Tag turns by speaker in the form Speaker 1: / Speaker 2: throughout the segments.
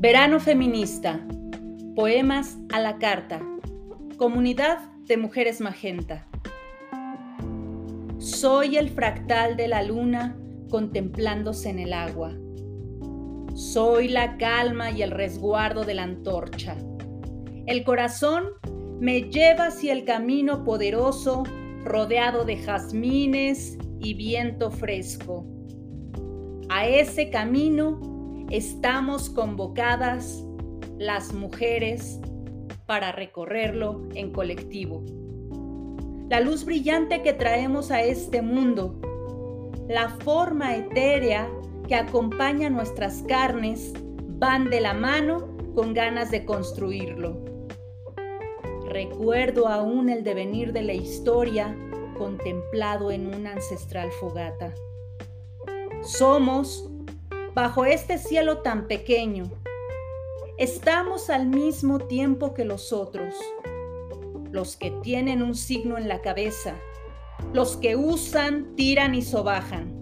Speaker 1: Verano Feminista. Poemas a la carta. Comunidad de Mujeres Magenta. Soy el fractal de la luna contemplándose en el agua. Soy la calma y el resguardo de la antorcha. El corazón me lleva hacia el camino poderoso rodeado de jazmines y viento fresco. A ese camino estamos convocadas las mujeres para recorrerlo en colectivo. La luz brillante que traemos a este mundo, la forma etérea que acompaña nuestras carnes, van de la mano con ganas de construirlo. Recuerdo aún el devenir de la historia contemplado en una ancestral fogata. Somos bajo este cielo tan pequeño. Estamos al mismo tiempo que los otros, los que tienen un signo en la cabeza, los que usan, tiran y sobajan.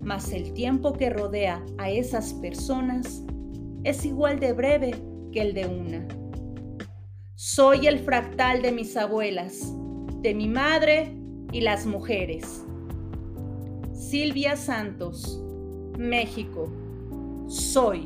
Speaker 1: Mas el tiempo que rodea a esas personas es igual de breve que el de una. Soy el fractal de mis abuelas, de mi madre y las mujeres. Silvia Santos México. Soy.